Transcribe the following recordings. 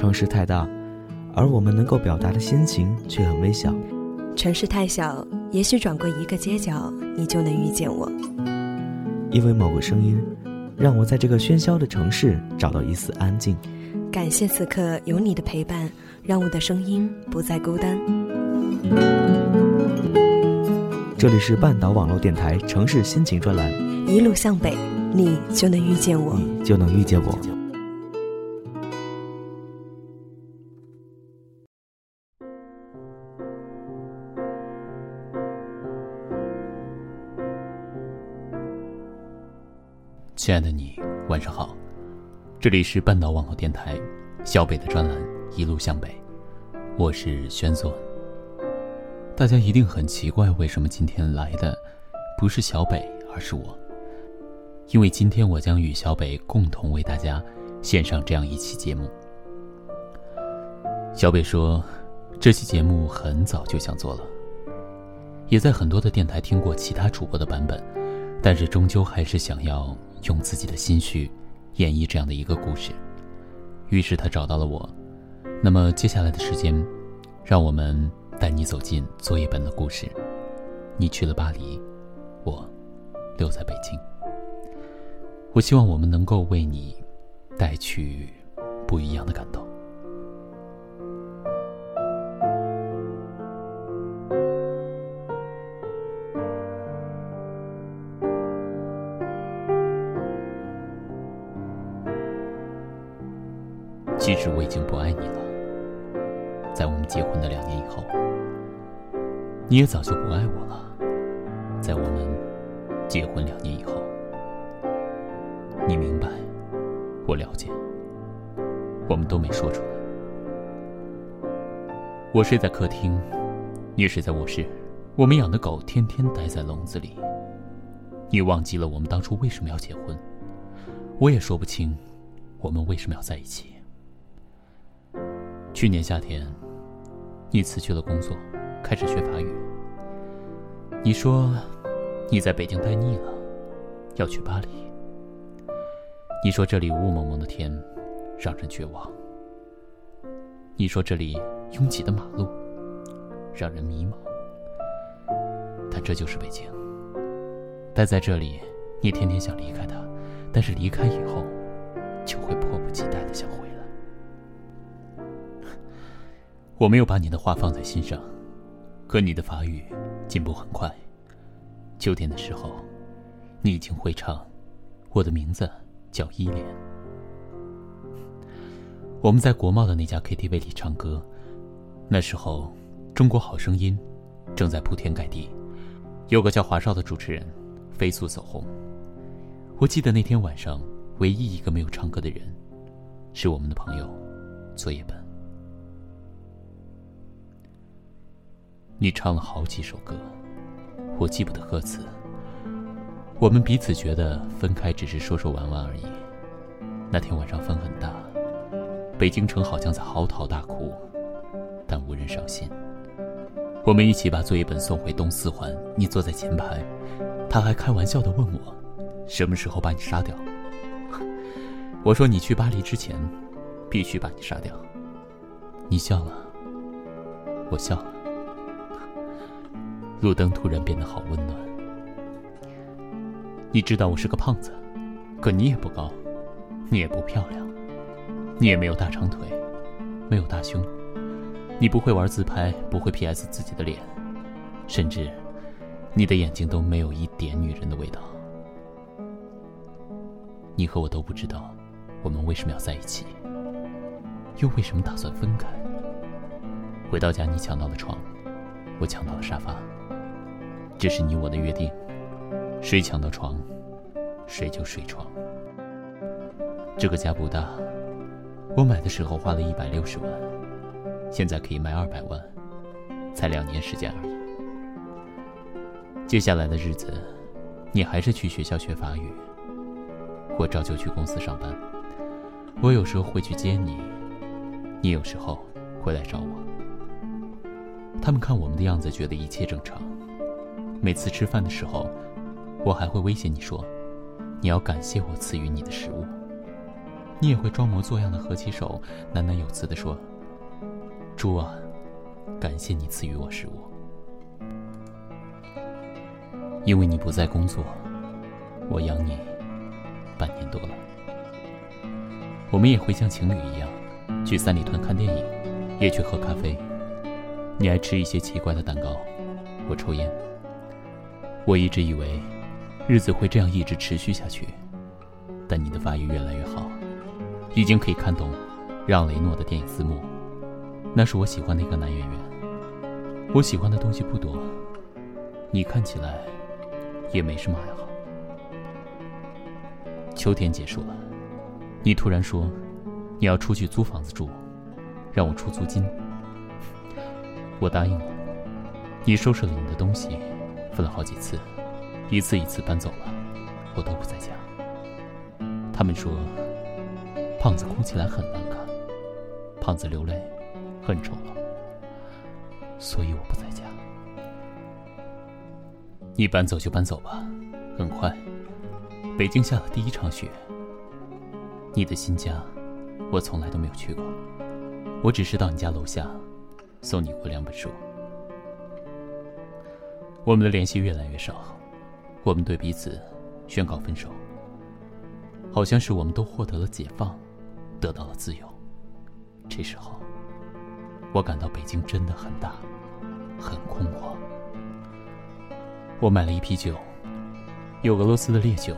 城市太大，而我们能够表达的心情却很微小。城市太小，也许转过一个街角，你就能遇见我。因为某个声音，让我在这个喧嚣的城市找到一丝安静。感谢此刻有你的陪伴，让我的声音不再孤单。这里是半岛网络电台城市心情专栏，一路向北，你就能遇见我，你就能遇见我。亲爱的你，晚上好，这里是半岛网络电台小北的专栏《一路向北》，我是宣总。大家一定很奇怪，为什么今天来的不是小北，而是我？因为今天我将与小北共同为大家献上这样一期节目。小北说，这期节目很早就想做了，也在很多的电台听过其他主播的版本，但是终究还是想要。用自己的心绪演绎这样的一个故事，于是他找到了我。那么接下来的时间，让我们带你走进作业本的故事。你去了巴黎，我留在北京。我希望我们能够为你带去不一样的感动。实我已经不爱你了，在我们结婚的两年以后，你也早就不爱我了，在我们结婚两年以后，你明白，我了解，我们都没说出来。我睡在客厅，你睡在卧室，我们养的狗天天待在笼子里。你忘记了我们当初为什么要结婚，我也说不清，我们为什么要在一起。去年夏天，你辞去了工作，开始学法语。你说你在北京待腻了，要去巴黎。你说这里雾蒙蒙的天让人绝望。你说这里拥挤的马路让人迷茫。但这就是北京。待在这里，你天天想离开它，但是离开以后，就会迫不及待的想回。我没有把你的话放在心上，可你的法语进步很快。秋天的时候，你已经会唱，我的名字叫依恋。我们在国贸的那家 KTV 里唱歌，那时候《中国好声音》正在铺天盖地，有个叫华少的主持人飞速走红。我记得那天晚上，唯一一个没有唱歌的人，是我们的朋友作业本。你唱了好几首歌，我记不得歌词。我们彼此觉得分开只是说说玩玩而已。那天晚上风很大，北京城好像在嚎啕大哭，但无人伤心。我们一起把作业本送回东四环，你坐在前排，他还开玩笑的问我，什么时候把你杀掉？我说你去巴黎之前，必须把你杀掉。你笑了，我笑了。路灯突然变得好温暖。你知道我是个胖子，可你也不高，你也不漂亮，你也没有大长腿，没有大胸，你不会玩自拍，不会 P.S 自己的脸，甚至，你的眼睛都没有一点女人的味道。你和我都不知道，我们为什么要在一起，又为什么打算分开。回到家，你抢到了床，我抢到了沙发。这是你我的约定，谁抢到床，谁就睡床。这个家不大，我买的时候花了一百六十万，现在可以卖二百万，才两年时间而已。接下来的日子，你还是去学校学法语，我照旧去公司上班。我有时候会去接你，你有时候会来找我。他们看我们的样子，觉得一切正常。每次吃饭的时候，我还会威胁你说：“你要感谢我赐予你的食物。”你也会装模作样的合起手，喃喃有词的说：“猪啊，感谢你赐予我食物。”因为你不在工作，我养你半年多了。我们也会像情侣一样，去三里屯看电影，也去喝咖啡。你爱吃一些奇怪的蛋糕，我抽烟。我一直以为，日子会这样一直持续下去。但你的发育越来越好，已经可以看懂让雷诺的电影字幕。那是我喜欢的一个男演员。我喜欢的东西不多，你看起来。也没什么爱好。秋天结束了，你突然说你要出去租房子住，让我出租金。我答应了。你收拾了你的东西，分了好几次，一次一次搬走了，我都不在家。他们说胖子哭起来很难看，胖子流泪很丑陋，所以我不在家。你搬走就搬走吧，很快，北京下了第一场雪。你的新家，我从来都没有去过，我只是到你家楼下，送你过两本书。我们的联系越来越少，我们对彼此宣告分手，好像是我们都获得了解放，得到了自由。这时候，我感到北京真的很大，很空旷。我买了一批酒，有俄罗斯的烈酒，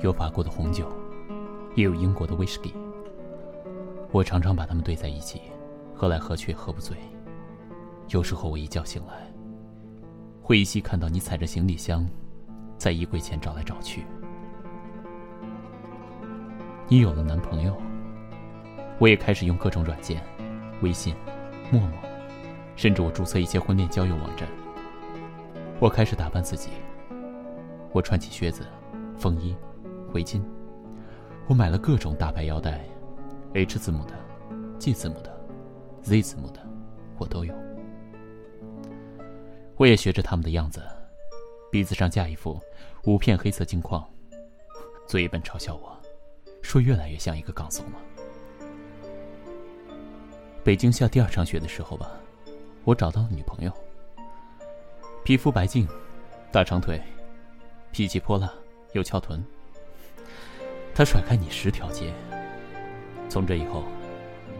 有法国的红酒，也有英国的威士忌。我常常把它们兑在一起，喝来喝去也喝不醉。有时候我一觉醒来，会依稀看到你踩着行李箱，在衣柜前找来找去。你有了男朋友，我也开始用各种软件，微信、陌陌，甚至我注册一些婚恋交友网站。我开始打扮自己。我穿起靴子、风衣、围巾。我买了各种大牌腰带，H 字母的、G 字母的、Z 字母的，我都有。我也学着他们的样子，鼻子上架一副五片黑色镜框，嘴本嘲笑我，说越来越像一个港怂了。北京下第二场雪的时候吧，我找到了女朋友。皮肤白净，大长腿，脾气泼辣，有翘臀。他甩开你十条街。从这以后，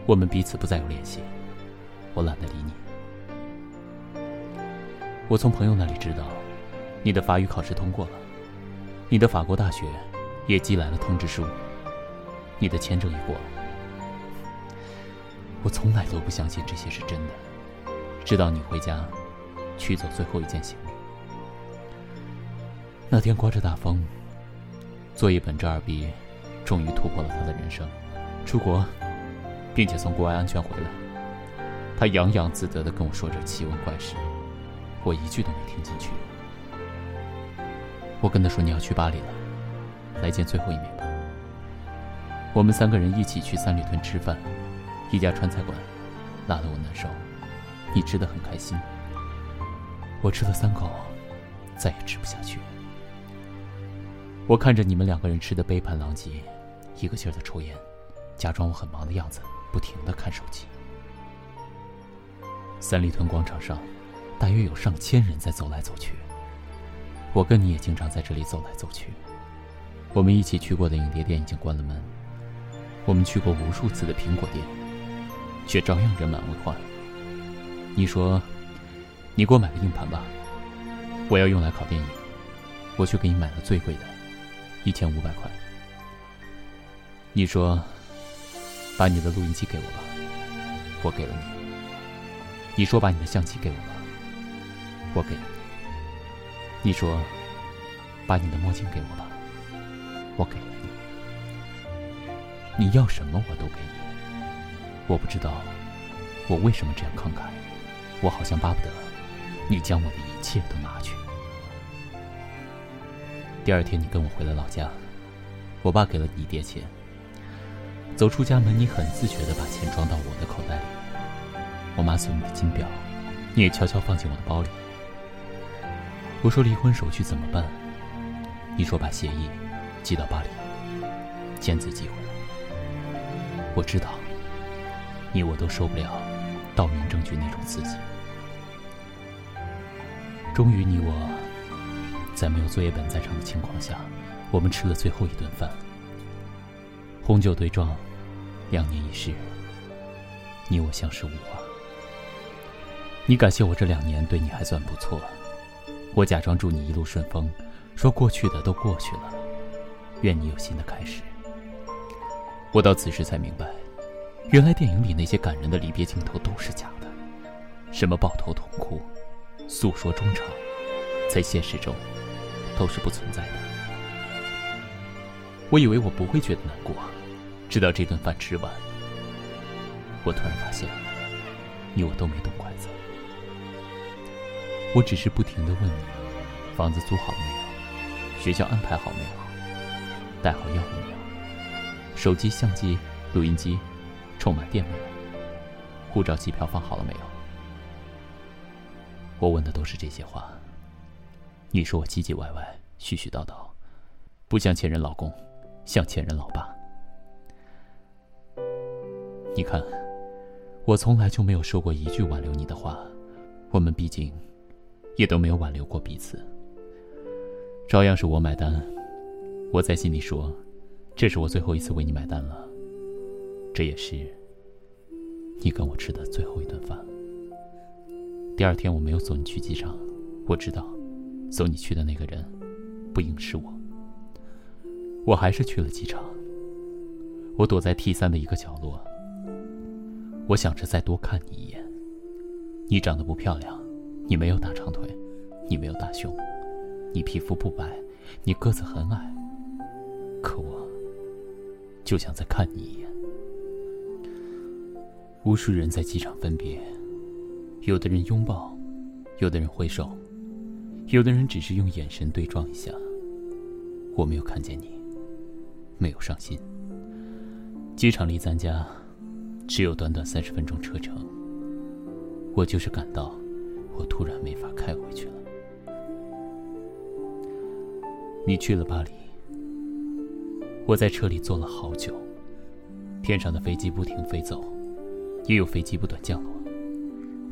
我们彼此不再有联系。我懒得理你。我从朋友那里知道，你的法语考试通过了，你的法国大学也寄来了通知书，你的签证也过了。我从来都不相信这些是真的，直到你回家。取走最后一件行李。那天刮着大风，作业本这二逼终于突破了他的人生，出国，并且从国外安全回来。他洋洋自得地跟我说着奇闻怪事，我一句都没听进去。我跟他说你要去巴黎了，来见最后一面吧。我们三个人一起去三里屯吃饭，一家川菜馆，辣得我难受，你吃的很开心。我吃了三口，再也吃不下去。我看着你们两个人吃的杯盘狼藉，一个劲儿的抽烟，假装我很忙的样子，不停的看手机。三里屯广场上，大约有上千人在走来走去。我跟你也经常在这里走来走去。我们一起去过的影碟店已经关了门。我们去过无数次的苹果店，却照样人满为患。你说。你给我买个硬盘吧，我要用来拷电影。我去给你买了最贵的，一千五百块。你说，把你的录音机给我吧，我给了你。你说把你的相机给我吧，我给你。你说，把你的墨镜给我吧，我给了你。你要什么我都给你。我不知道，我为什么这样慷慨，我好像巴不得。你将我的一切都拿去。第二天，你跟我回了老家，我爸给了你一叠钱。走出家门，你很自觉地把钱装到我的口袋里。我妈送你的金表，你也悄悄放进我的包里。我说离婚手续怎么办？你说把协议寄到巴黎，签字寄回来。我知道，你我都受不了到民政局那种刺激。终于，你我在没有作业本在场的情况下，我们吃了最后一顿饭。红酒对撞，两年一世，你我相识无话。你感谢我这两年对你还算不错，我假装祝你一路顺风，说过去的都过去了，愿你有新的开始。我到此时才明白，原来电影里那些感人的离别镜头都是假的，什么抱头痛哭。诉说衷肠，在现实中都是不存在的。我以为我不会觉得难过，直到这顿饭吃完，我突然发现，你我都没动筷子。我只是不停的问你：房子租好了没有？学校安排好没有？带好药物没有？手机、相机、录音机充满电没有？护照、机票放好了没有？我问的都是这些话。你说我唧唧歪歪、絮絮叨叨，不像前任老公，像前任老爸。你看，我从来就没有说过一句挽留你的话。我们毕竟也都没有挽留过彼此。照样是我买单。我在心里说，这是我最后一次为你买单了。这也是你跟我吃的最后一顿饭。第二天我没有送你去机场，我知道，送你去的那个人，不应是我。我还是去了机场。我躲在 T 三的一个角落，我想着再多看你一眼。你长得不漂亮，你没有大长腿，你没有大胸，你皮肤不白，你个子很矮。可我，就想再看你一眼。无数人在机场分别。有的人拥抱，有的人挥手，有的人只是用眼神对撞一下。我没有看见你，没有伤心。机场离咱家只有短短三十分钟车程。我就是感到，我突然没法开回去了。你去了巴黎，我在车里坐了好久。天上的飞机不停飞走，也有飞机不断降落。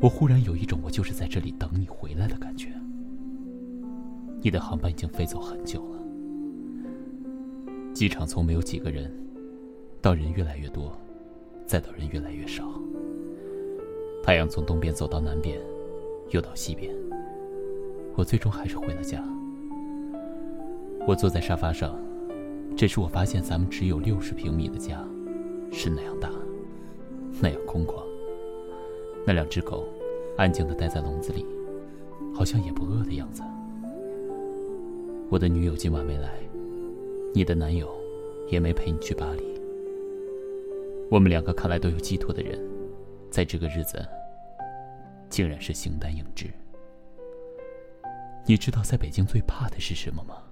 我忽然有一种我就是在这里等你回来的感觉。你的航班已经飞走很久了，机场从没有几个人，到人越来越多，再到人越来越少。太阳从东边走到南边，又到西边。我最终还是回了家。我坐在沙发上，这时我发现咱们只有六十平米的家，是那样大，那样空旷。那两只狗，安静的待在笼子里，好像也不饿的样子。我的女友今晚没来，你的男友也没陪你去巴黎。我们两个看来都有寄托的人，在这个日子，竟然是形单影只。你知道在北京最怕的是什么吗？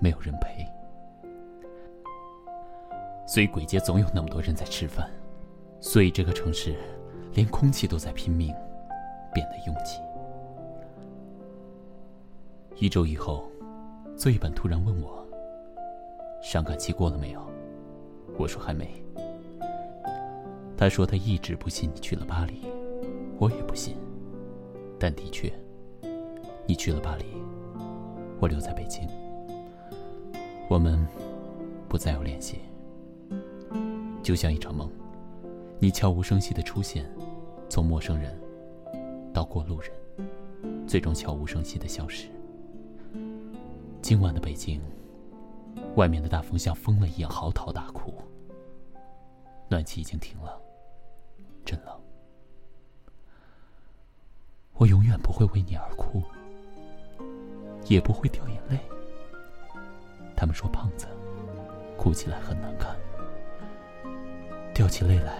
没有人陪。所以鬼街总有那么多人在吃饭，所以这个城市。连空气都在拼命变得拥挤。一周以后，作业本突然问我：“伤感期过了没有？”我说：“还没。”他说：“他一直不信你去了巴黎，我也不信。但的确，你去了巴黎，我留在北京，我们不再有联系，就像一场梦，你悄无声息的出现。”从陌生人到过路人，最终悄无声息的消失。今晚的北京，外面的大风像疯了一样嚎啕大哭。暖气已经停了，真冷。我永远不会为你而哭，也不会掉眼泪。他们说胖子哭起来很难看，掉起泪来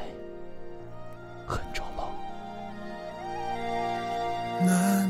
很丑。나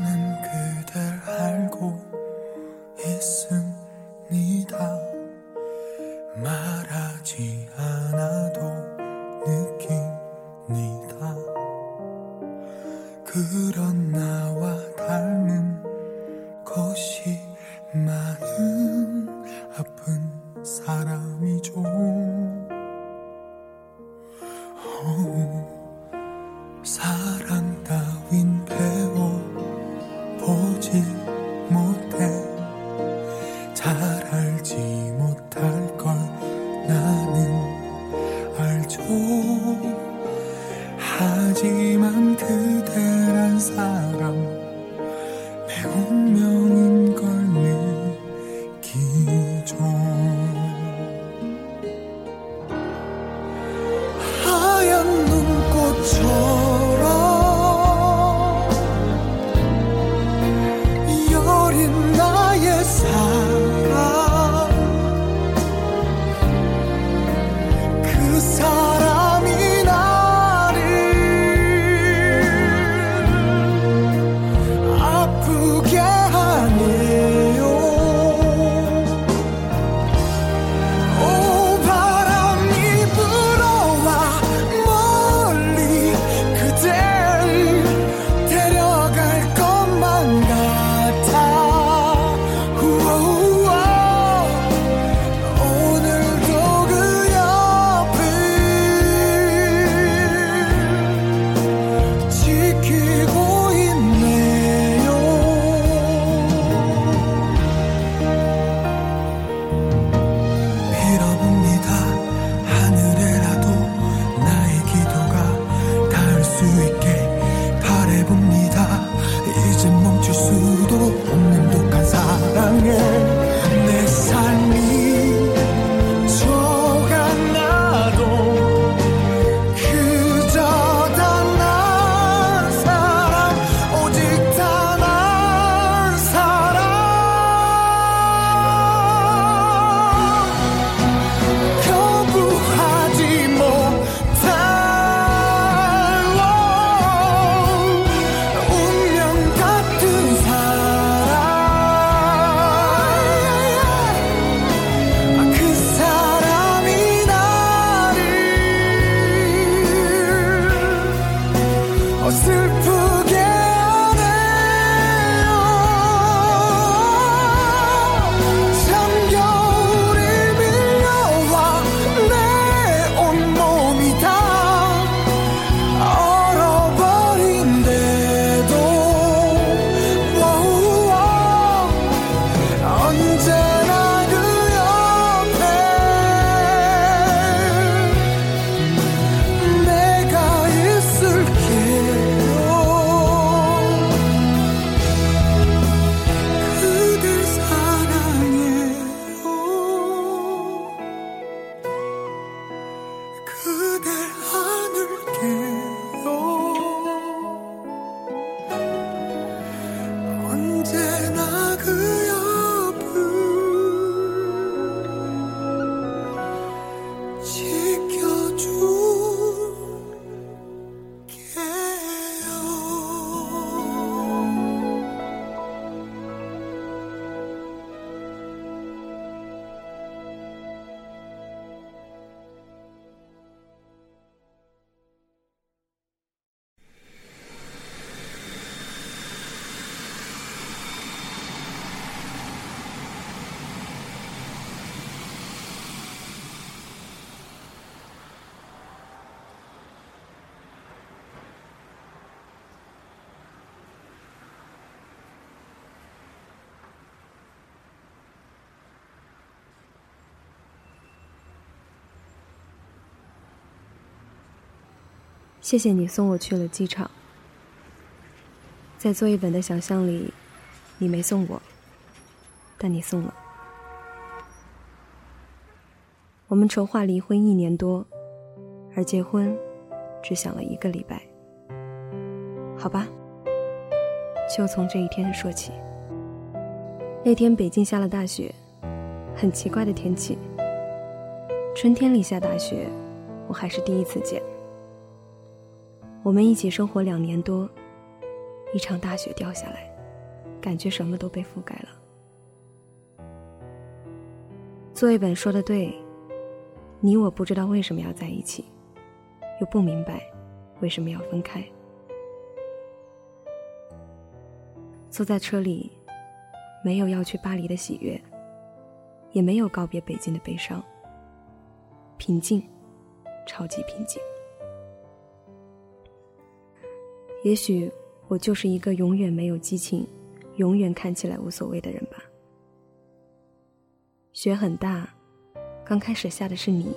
谢谢你送我去了机场。在作业本的想象里，你没送我，但你送了。我们筹划离婚一年多，而结婚只想了一个礼拜。好吧，就从这一天说起。那天北京下了大雪，很奇怪的天气。春天里下大雪，我还是第一次见。我们一起生活两年多，一场大雪掉下来，感觉什么都被覆盖了。作业本说的对，你我不知道为什么要在一起，又不明白为什么要分开。坐在车里。没有要去巴黎的喜悦，也没有告别北京的悲伤。平静，超级平静。也许我就是一个永远没有激情、永远看起来无所谓的人吧。雪很大，刚开始下的是你。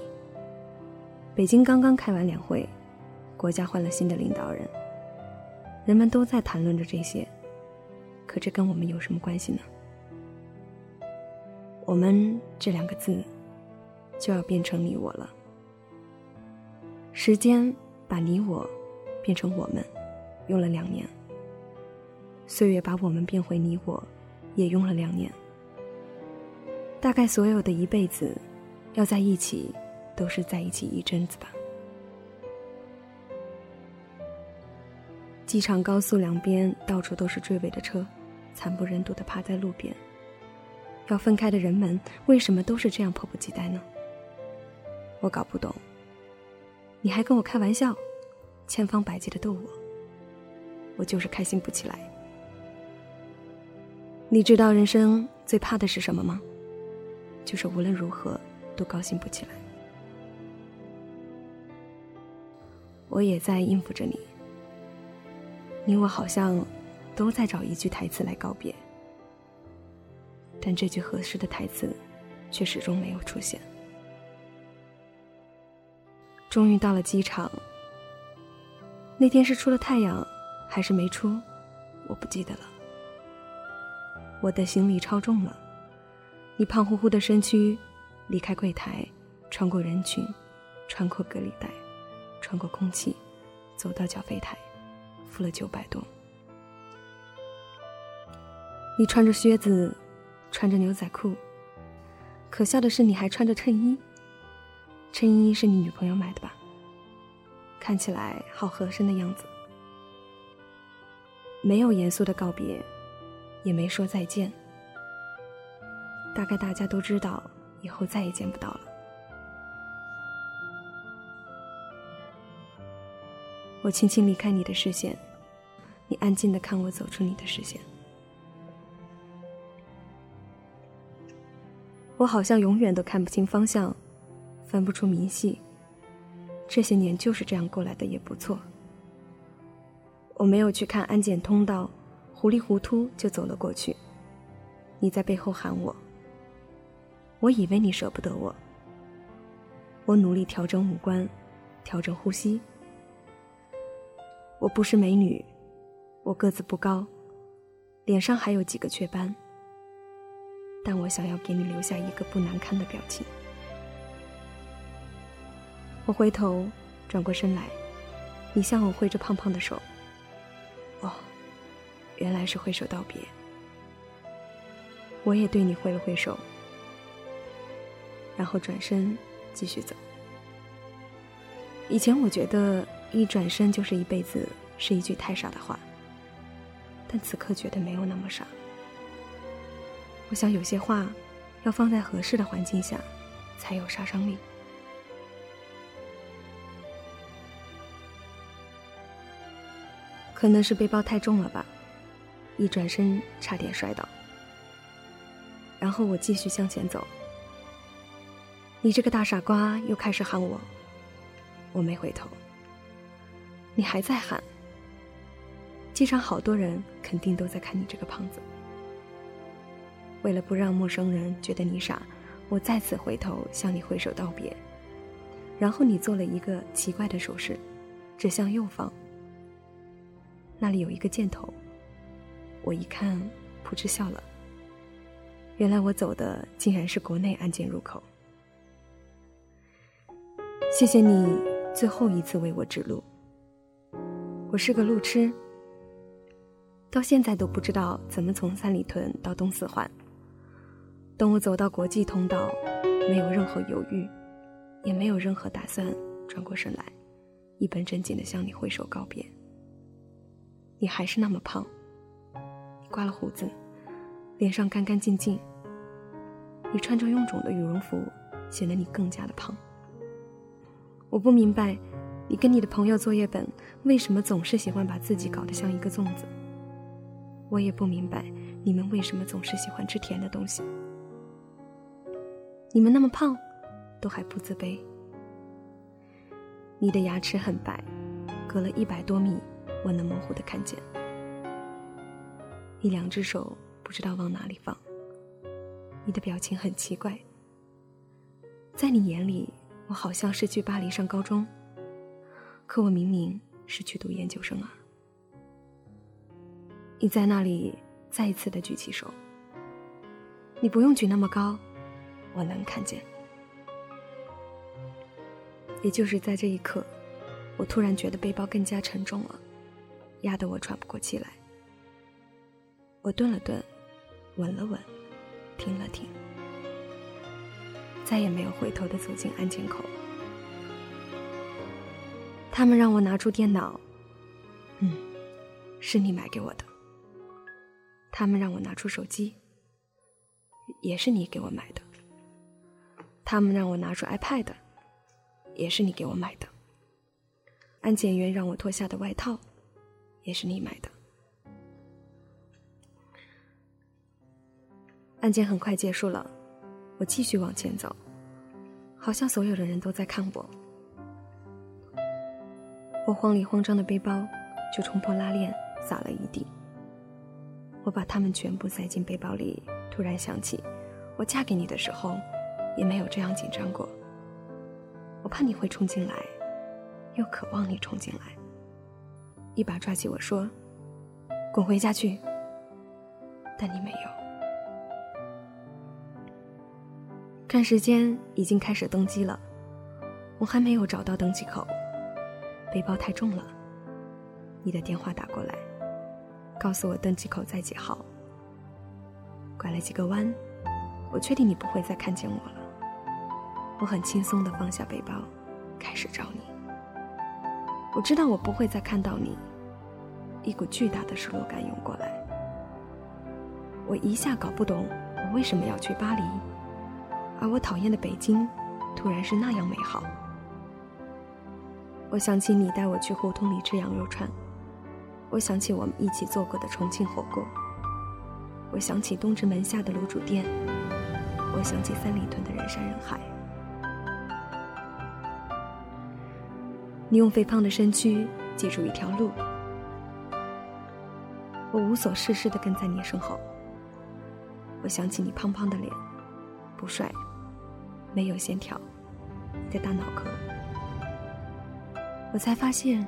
北京刚刚开完两会，国家换了新的领导人，人们都在谈论着这些。可这跟我们有什么关系呢？我们这两个字，就要变成你我了。时间把你我变成我们，用了两年。岁月把我们变回你我，也用了两年。大概所有的一辈子，要在一起，都是在一起一阵子吧。机场高速两边到处都是追尾的车。惨不忍睹的趴在路边。要分开的人们为什么都是这样迫不及待呢？我搞不懂。你还跟我开玩笑，千方百计的逗我，我就是开心不起来。你知道人生最怕的是什么吗？就是无论如何都高兴不起来。我也在应付着你。你我好像。都在找一句台词来告别，但这句合适的台词，却始终没有出现。终于到了机场，那天是出了太阳，还是没出，我不记得了。我的行李超重了，你胖乎乎的身躯，离开柜台，穿过人群，穿过隔离带，穿过空气，走到缴费台，付了九百多。你穿着靴子，穿着牛仔裤。可笑的是，你还穿着衬衣。衬衣是你女朋友买的吧？看起来好合身的样子。没有严肃的告别，也没说再见。大概大家都知道，以后再也见不到了。我轻轻离开你的视线，你安静的看我走出你的视线。我好像永远都看不清方向，分不出明细。这些年就是这样过来的，也不错。我没有去看安检通道，糊里糊涂就走了过去。你在背后喊我，我以为你舍不得我。我努力调整五官，调整呼吸。我不是美女，我个子不高，脸上还有几个雀斑。但我想要给你留下一个不难看的表情。我回头，转过身来，你向我挥着胖胖的手。哦，原来是挥手道别。我也对你挥了挥手，然后转身继续走。以前我觉得一转身就是一辈子是一句太傻的话，但此刻觉得没有那么傻。我想有些话，要放在合适的环境下，才有杀伤力。可能是背包太重了吧，一转身差点摔倒。然后我继续向前走。你这个大傻瓜又开始喊我，我没回头。你还在喊。机场好多人肯定都在看你这个胖子。为了不让陌生人觉得你傻，我再次回头向你挥手道别，然后你做了一个奇怪的手势，指向右方，那里有一个箭头。我一看，扑哧笑了。原来我走的竟然是国内安检入口。谢谢你最后一次为我指路。我是个路痴，到现在都不知道怎么从三里屯到东四环。等我走到国际通道，没有任何犹豫，也没有任何打算，转过身来，一本正经的向你挥手告别。你还是那么胖，刮了胡子，脸上干干净净。你穿着臃肿的羽绒服，显得你更加的胖。我不明白，你跟你的朋友作业本为什么总是喜欢把自己搞得像一个粽子。我也不明白，你们为什么总是喜欢吃甜的东西。你们那么胖，都还不自卑。你的牙齿很白，隔了一百多米，我能模糊的看见。你两只手不知道往哪里放。你的表情很奇怪，在你眼里，我好像是去巴黎上高中，可我明明是去读研究生啊！你在那里再一次的举起手，你不用举那么高，我能看见。也就是在这一刻，我突然觉得背包更加沉重了，压得我喘不过气来。我顿了顿，稳了稳。停了停，再也没有回头的走进安检口。他们让我拿出电脑，嗯，是你买给我的。他们让我拿出手机，也是你给我买的。他们让我拿出 iPad，也是你给我买的。安检员让我脱下的外套，也是你买的。案件很快结束了，我继续往前走，好像所有的人都在看我。我慌里慌张的背包就冲破拉链洒了一地。我把它们全部塞进背包里，突然想起，我嫁给你的时候，也没有这样紧张过。我怕你会冲进来，又渴望你冲进来，一把抓起我说：“滚回家去。”但你没有。看时间，已经开始登机了。我还没有找到登机口，背包太重了。你的电话打过来，告诉我登机口在几号。拐了几个弯，我确定你不会再看见我了。我很轻松地放下背包，开始找你。我知道我不会再看到你，一股巨大的失落感涌过来。我一下搞不懂，我为什么要去巴黎。而我讨厌的北京，突然是那样美好。我想起你带我去胡同里吃羊肉串，我想起我们一起做过的重庆火锅，我想起东直门下的卤煮店，我想起三里屯的人山人海。你用肥胖的身躯记住一条路，我无所事事的跟在你身后。我想起你胖胖的脸，不帅。没有线条，的大脑壳，我才发现，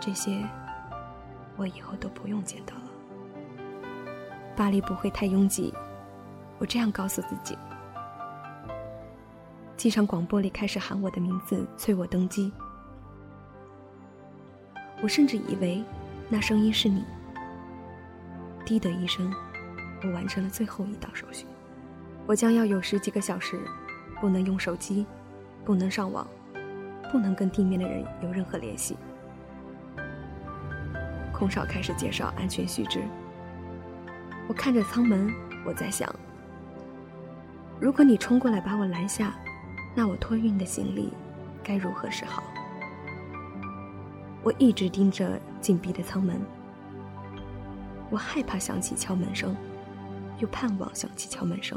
这些我以后都不用见到了。巴黎不会太拥挤，我这样告诉自己。机场广播里开始喊我的名字，催我登机。我甚至以为那声音是你。滴的一声，我完成了最后一道手续，我将要有十几个小时。不能用手机，不能上网，不能跟地面的人有任何联系。空少开始介绍安全须知。我看着舱门，我在想：如果你冲过来把我拦下，那我托运的行李该如何是好？我一直盯着紧闭的舱门，我害怕响起敲门声，又盼望响起敲门声。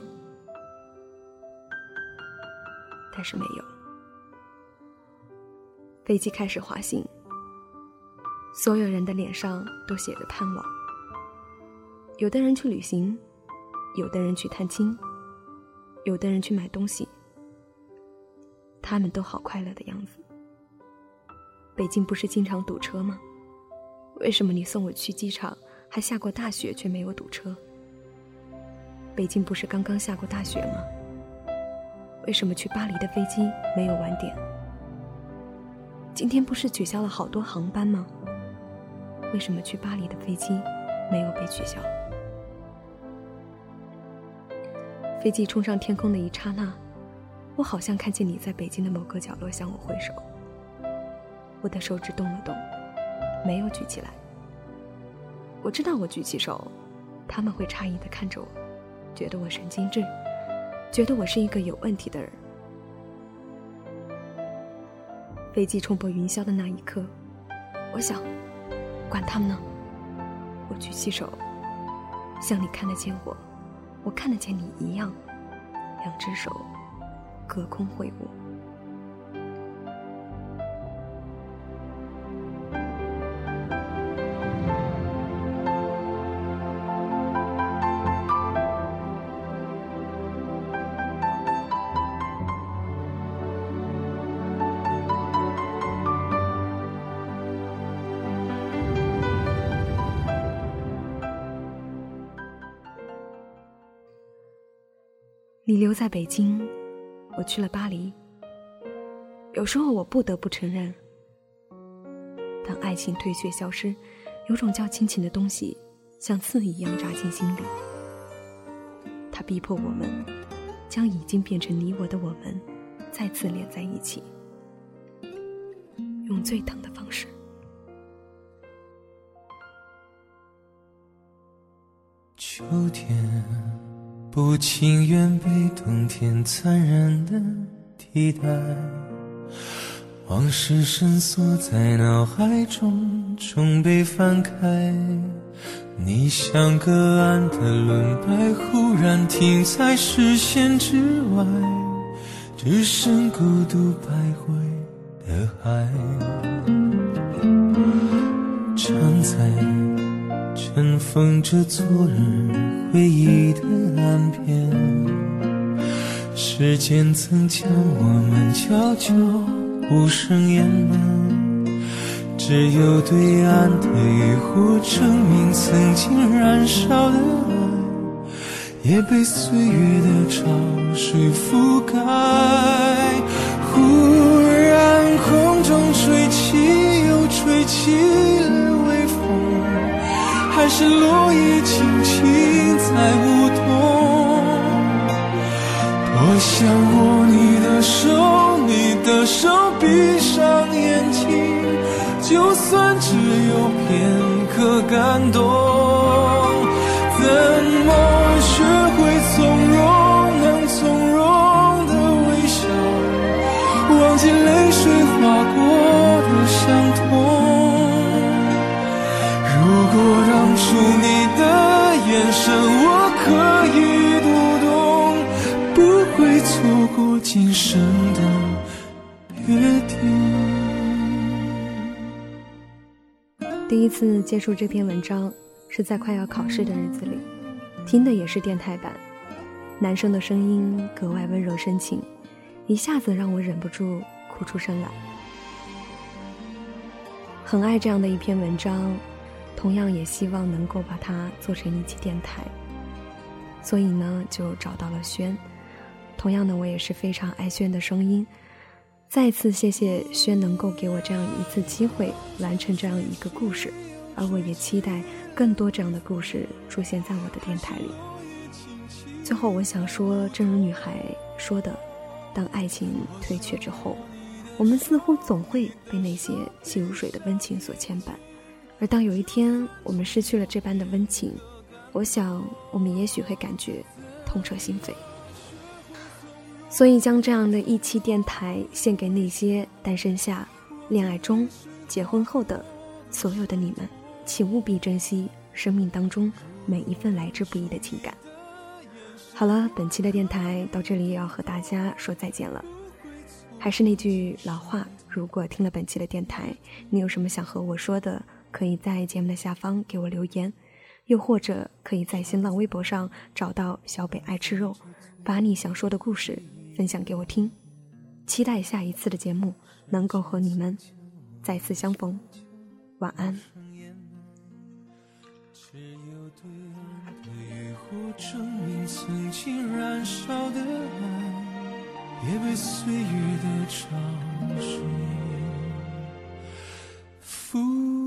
但是没有。飞机开始滑行，所有人的脸上都写着盼望。有的人去旅行，有的人去探亲，有的人去买东西。他们都好快乐的样子。北京不是经常堵车吗？为什么你送我去机场还下过大雪却没有堵车？北京不是刚刚下过大雪吗？为什么去巴黎的飞机没有晚点？今天不是取消了好多航班吗？为什么去巴黎的飞机没有被取消？飞机冲上天空的一刹那，我好像看见你在北京的某个角落向我挥手。我的手指动了动，没有举起来。我知道我举起手，他们会诧异的看着我，觉得我神经质，觉得我是一个有问题的人。飞机冲破云霄的那一刻，我想，管他们呢。我举起手，像你看得见我。我看得见你一样，两只手隔空挥舞。你留在北京，我去了巴黎。有时候我不得不承认，当爱情退却消失，有种叫亲情的东西，像刺一样扎进心里。它逼迫我们，将已经变成你我的我们，再次连在一起，用最疼的方式。秋天。不情愿被冬天残忍的替代，往事深锁在脑海中，终被翻开。你像隔岸的轮摆，忽然停在视线之外，只剩孤独徘徊的海，站在。尘封着昨日回忆的岸边，时间曾将我们悄悄无声掩埋，只有对岸的渔火证明曾经燃烧的爱，也被岁月的潮水覆盖。忽然空中吹起又吹起了微风。还是落叶轻轻在舞动，多想握你的手，你的手闭上眼睛，就算只有片刻感动。怎么学会从容，能从容的微笑，忘记泪水划过的伤痛。如果当初你的第一次接触这篇文章是在快要考试的日子里，听的也是电台版，男生的声音格外温柔深情，一下子让我忍不住哭出声来。很爱这样的一篇文章。同样也希望能够把它做成一期电台，所以呢就找到了轩。同样的，我也是非常爱轩的声音。再次谢谢轩能够给我这样一次机会，完成这样一个故事，而我也期待更多这样的故事出现在我的电台里。最后，我想说，正如女孩说的，当爱情退却之后，我们似乎总会被那些细如水的温情所牵绊。而当有一天我们失去了这般的温情，我想我们也许会感觉痛彻心扉。所以将这样的一期电台献给那些单身下、恋爱中、结婚后的所有的你们，请务必珍惜生命当中每一份来之不易的情感。好了，本期的电台到这里也要和大家说再见了。还是那句老话，如果听了本期的电台，你有什么想和我说的？可以在节目的下方给我留言，又或者可以在新浪微博上找到小北爱吃肉，把你想说的故事分享给我听期待下一次的节目能够和你们再次相逢晚安。只有对岸的证明曾经燃烧的爱也被岁月的潮水覆